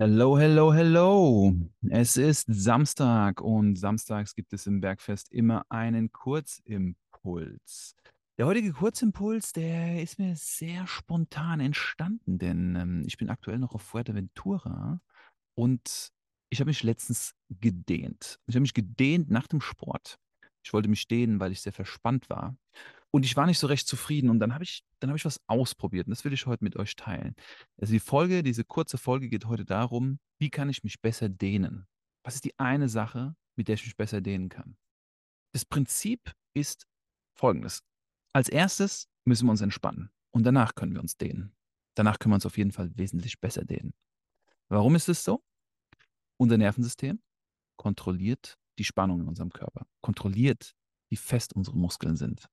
Hello, hello, hello. Es ist Samstag und samstags gibt es im Bergfest immer einen Kurzimpuls. Der heutige Kurzimpuls, der ist mir sehr spontan entstanden, denn ähm, ich bin aktuell noch auf Fuerteventura und ich habe mich letztens gedehnt. Ich habe mich gedehnt nach dem Sport. Ich wollte mich dehnen, weil ich sehr verspannt war. Und ich war nicht so recht zufrieden. Und dann habe ich, dann habe ich was ausprobiert. Und das will ich heute mit euch teilen. Also die Folge, diese kurze Folge geht heute darum, wie kann ich mich besser dehnen? Was ist die eine Sache, mit der ich mich besser dehnen kann? Das Prinzip ist folgendes. Als erstes müssen wir uns entspannen. Und danach können wir uns dehnen. Danach können wir uns auf jeden Fall wesentlich besser dehnen. Warum ist es so? Unser Nervensystem kontrolliert die Spannung in unserem Körper, kontrolliert, wie fest unsere Muskeln sind.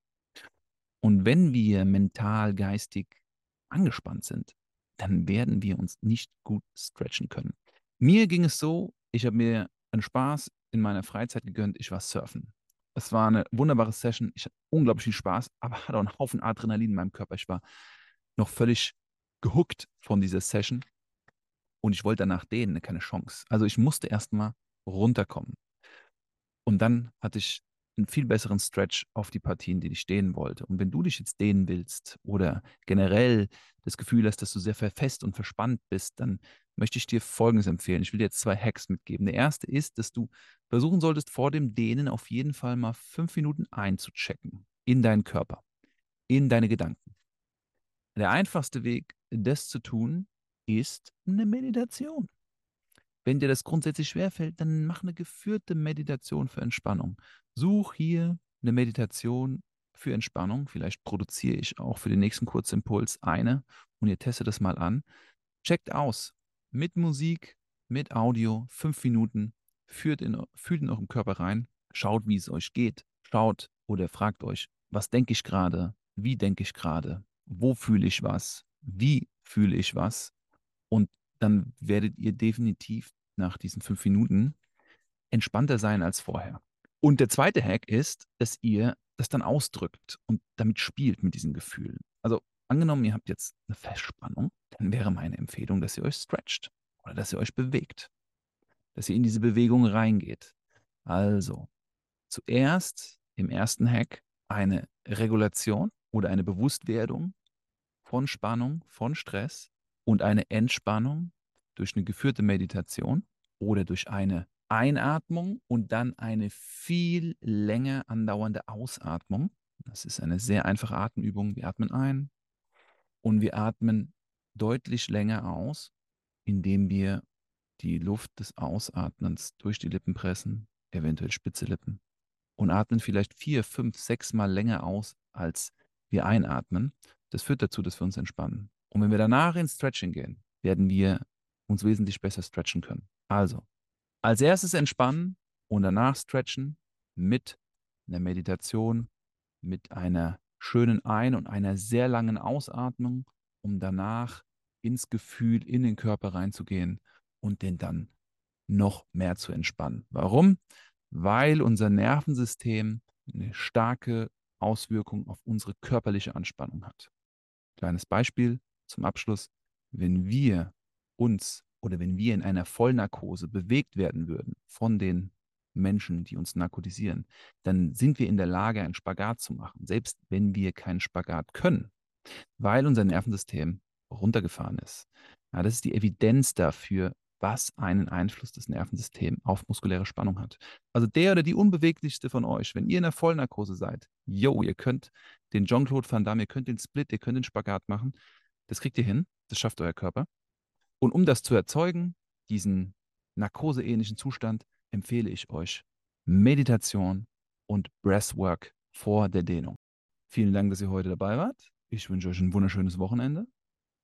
Und wenn wir mental, geistig angespannt sind, dann werden wir uns nicht gut stretchen können. Mir ging es so, ich habe mir einen Spaß in meiner Freizeit gegönnt, ich war surfen. Es war eine wunderbare Session, ich hatte unglaublich viel Spaß, aber hatte auch einen Haufen Adrenalin in meinem Körper. Ich war noch völlig gehuckt von dieser Session und ich wollte danach dehnen, keine Chance. Also ich musste erstmal runterkommen. Und dann hatte ich einen viel besseren Stretch auf die Partien, die ich dehnen wollte. Und wenn du dich jetzt dehnen willst oder generell das Gefühl hast, dass du sehr fest und verspannt bist, dann möchte ich dir Folgendes empfehlen. Ich will dir jetzt zwei Hacks mitgeben. Der erste ist, dass du versuchen solltest, vor dem Dehnen auf jeden Fall mal fünf Minuten einzuchecken in deinen Körper, in deine Gedanken. Der einfachste Weg, das zu tun, ist eine Meditation. Wenn dir das grundsätzlich schwerfällt, dann mach eine geführte Meditation für Entspannung. Such hier eine Meditation für Entspannung. Vielleicht produziere ich auch für den nächsten Kurzimpuls eine und ihr testet das mal an. Checkt aus. Mit Musik, mit Audio, fünf Minuten. Führt in, fühlt in eurem Körper rein. Schaut, wie es euch geht. Schaut oder fragt euch, was denke ich gerade? Wie denke ich gerade? Wo fühle ich was? Wie fühle ich was? Und dann werdet ihr definitiv nach diesen fünf Minuten entspannter sein als vorher. Und der zweite Hack ist, dass ihr das dann ausdrückt und damit spielt mit diesen Gefühlen. Also angenommen, ihr habt jetzt eine Festspannung, dann wäre meine Empfehlung, dass ihr euch stretcht oder dass ihr euch bewegt, dass ihr in diese Bewegung reingeht. Also zuerst im ersten Hack eine Regulation oder eine Bewusstwerdung von Spannung, von Stress und eine Entspannung durch eine geführte Meditation oder durch eine Einatmung und dann eine viel länger andauernde Ausatmung. Das ist eine sehr einfache Atemübung. Wir atmen ein und wir atmen deutlich länger aus, indem wir die Luft des Ausatmens durch die Lippen pressen, eventuell spitze Lippen, und atmen vielleicht vier, fünf, sechs Mal länger aus, als wir einatmen. Das führt dazu, dass wir uns entspannen. Und wenn wir danach ins Stretching gehen, werden wir uns wesentlich besser stretchen können. Also, als erstes entspannen und danach stretchen mit einer Meditation, mit einer schönen Ein- und einer sehr langen Ausatmung, um danach ins Gefühl, in den Körper reinzugehen und den dann noch mehr zu entspannen. Warum? Weil unser Nervensystem eine starke Auswirkung auf unsere körperliche Anspannung hat. Kleines Beispiel zum Abschluss. Wenn wir uns oder wenn wir in einer Vollnarkose bewegt werden würden von den Menschen, die uns narkotisieren, dann sind wir in der Lage, einen Spagat zu machen, selbst wenn wir keinen Spagat können, weil unser Nervensystem runtergefahren ist. Ja, das ist die Evidenz dafür, was einen Einfluss des Nervensystems auf muskuläre Spannung hat. Also der oder die unbeweglichste von euch, wenn ihr in der Vollnarkose seid, yo, ihr könnt den Jean-Claude Van Damme, ihr könnt den Split, ihr könnt den Spagat machen, das kriegt ihr hin, das schafft euer Körper. Und um das zu erzeugen, diesen narkoseähnlichen Zustand, empfehle ich euch Meditation und Breathwork vor der Dehnung. Vielen Dank, dass ihr heute dabei wart. Ich wünsche euch ein wunderschönes Wochenende.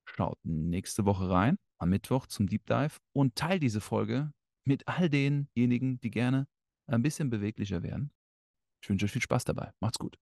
Schaut nächste Woche rein, am Mittwoch zum Deep Dive und teilt diese Folge mit all denjenigen, die gerne ein bisschen beweglicher werden. Ich wünsche euch viel Spaß dabei. Macht's gut.